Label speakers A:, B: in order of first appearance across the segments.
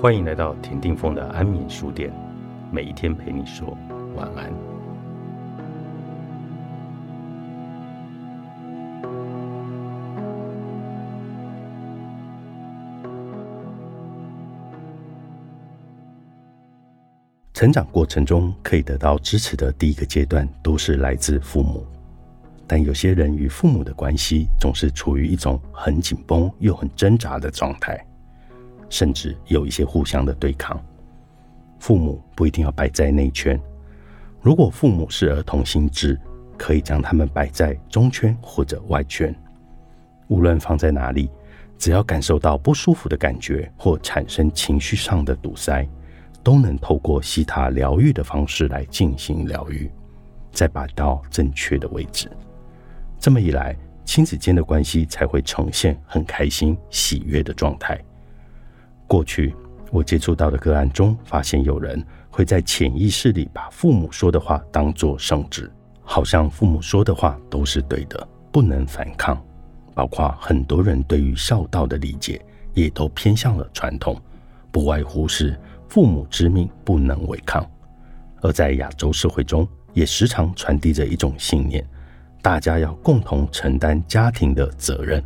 A: 欢迎来到田定峰的安眠书店，每一天陪你说晚安。成长过程中可以得到支持的第一个阶段，都是来自父母。但有些人与父母的关系总是处于一种很紧绷又很挣扎的状态。甚至有一些互相的对抗，父母不一定要摆在内圈。如果父母是儿童心智，可以将他们摆在中圈或者外圈。无论放在哪里，只要感受到不舒服的感觉或产生情绪上的堵塞，都能透过西塔疗愈的方式来进行疗愈，再摆到正确的位置。这么一来，亲子间的关系才会呈现很开心、喜悦的状态。过去我接触到的个案中，发现有人会在潜意识里把父母说的话当作圣旨，好像父母说的话都是对的，不能反抗。包括很多人对于孝道的理解，也都偏向了传统，不外乎是父母之命不能违抗。而在亚洲社会中，也时常传递着一种信念：大家要共同承担家庭的责任，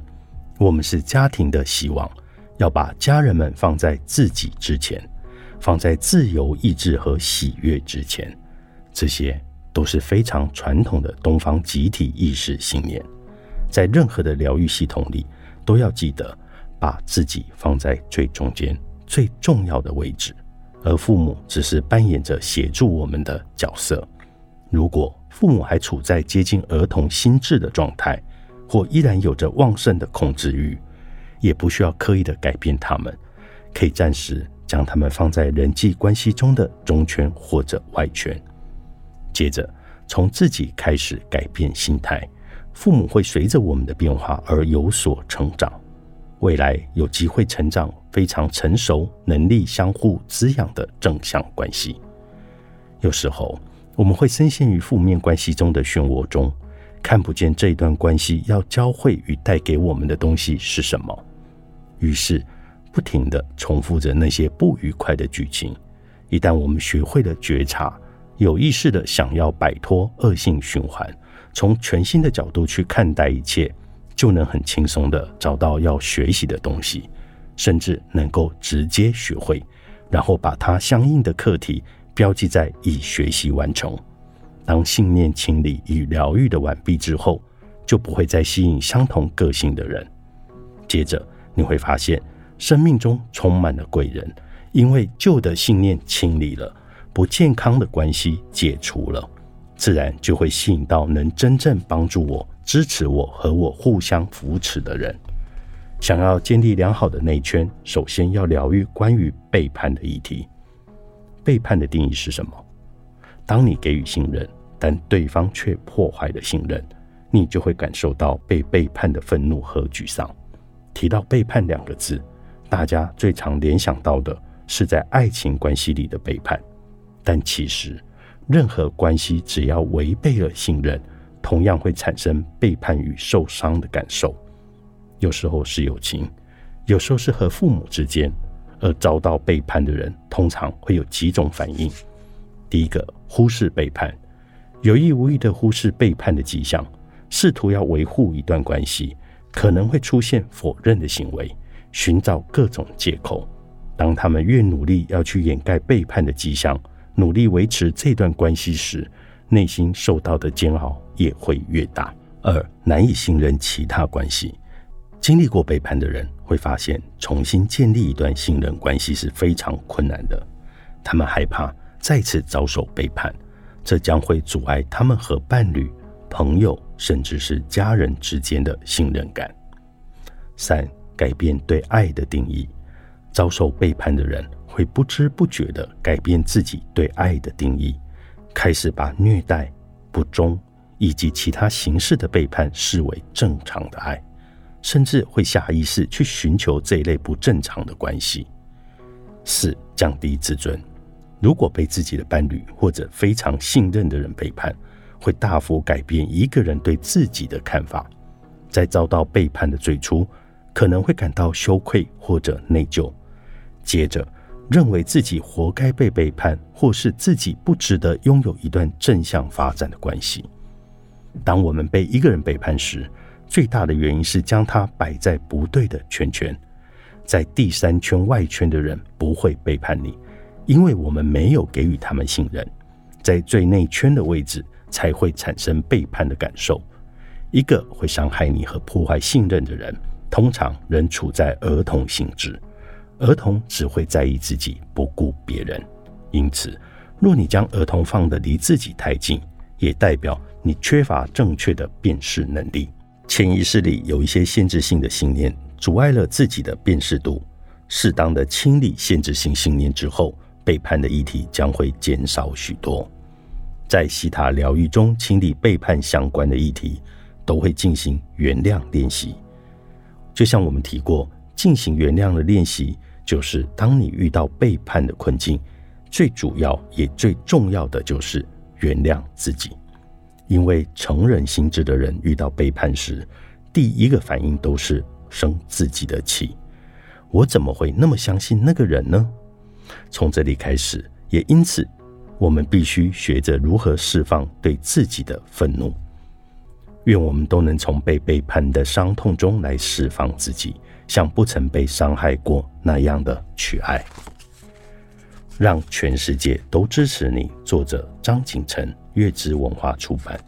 A: 我们是家庭的希望。要把家人们放在自己之前，放在自由意志和喜悦之前，这些都是非常传统的东方集体意识信念。在任何的疗愈系统里，都要记得把自己放在最中间、最重要的位置，而父母只是扮演着协助我们的角色。如果父母还处在接近儿童心智的状态，或依然有着旺盛的控制欲，也不需要刻意的改变他们，可以暂时将他们放在人际关系中的中圈或者外圈。接着从自己开始改变心态，父母会随着我们的变化而有所成长，未来有机会成长非常成熟、能力相互滋养的正向关系。有时候我们会深陷于负面关系中的漩涡中，看不见这一段关系要教会与带给我们的东西是什么。于是，不停的重复着那些不愉快的剧情。一旦我们学会了觉察，有意识的想要摆脱恶性循环，从全新的角度去看待一切，就能很轻松的找到要学习的东西，甚至能够直接学会，然后把它相应的课题标记在已学习完成。当信念清理与疗愈的完毕之后，就不会再吸引相同个性的人。接着。你会发现，生命中充满了贵人，因为旧的信念清理了，不健康的关系解除了，自然就会吸引到能真正帮助我、支持我和我互相扶持的人。想要建立良好的内圈，首先要疗愈关于背叛的议题。背叛的定义是什么？当你给予信任，但对方却破坏了信任，你就会感受到被背叛的愤怒和沮丧。提到背叛两个字，大家最常联想到的是在爱情关系里的背叛，但其实任何关系只要违背了信任，同样会产生背叛与受伤的感受。有时候是友情，有时候是和父母之间，而遭到背叛的人通常会有几种反应：第一个，忽视背叛，有意无意的忽视背叛的迹象，试图要维护一段关系。可能会出现否认的行为，寻找各种借口。当他们越努力要去掩盖背叛的迹象，努力维持这段关系时，内心受到的煎熬也会越大。二、难以信任其他关系。经历过背叛的人会发现，重新建立一段信任关系是非常困难的。他们害怕再次遭受背叛，这将会阻碍他们和伴侣。朋友甚至是家人之间的信任感。三、改变对爱的定义。遭受背叛的人会不知不觉地改变自己对爱的定义，开始把虐待、不忠以及其他形式的背叛视为正常的爱，甚至会下意识去寻求这一类不正常的关系。四、降低自尊。如果被自己的伴侣或者非常信任的人背叛，会大幅改变一个人对自己的看法，在遭到背叛的最初，可能会感到羞愧或者内疚，接着认为自己活该被背叛，或是自己不值得拥有一段正向发展的关系。当我们被一个人背叛时，最大的原因是将他摆在不对的圈圈。在第三圈外圈的人不会背叛你，因为我们没有给予他们信任。在最内圈的位置才会产生背叛的感受。一个会伤害你和破坏信任的人，通常仍处在儿童性质。儿童只会在意自己，不顾别人。因此，若你将儿童放得离自己太近，也代表你缺乏正确的辨识能力。潜意识里有一些限制性的信念，阻碍了自己的辨识度。适当的清理限制性信念之后，背叛的议题将会减少许多。在西塔疗愈中，清理背叛相关的议题，都会进行原谅练习。就像我们提过，进行原谅的练习，就是当你遇到背叛的困境，最主要也最重要的就是原谅自己。因为成人心智的人遇到背叛时，第一个反应都是生自己的气。我怎么会那么相信那个人呢？从这里开始，也因此，我们必须学着如何释放对自己的愤怒。愿我们都能从被背叛的伤痛中来释放自己，像不曾被伤害过那样的去爱。让全世界都支持你。作者：张景成。月之文化出版。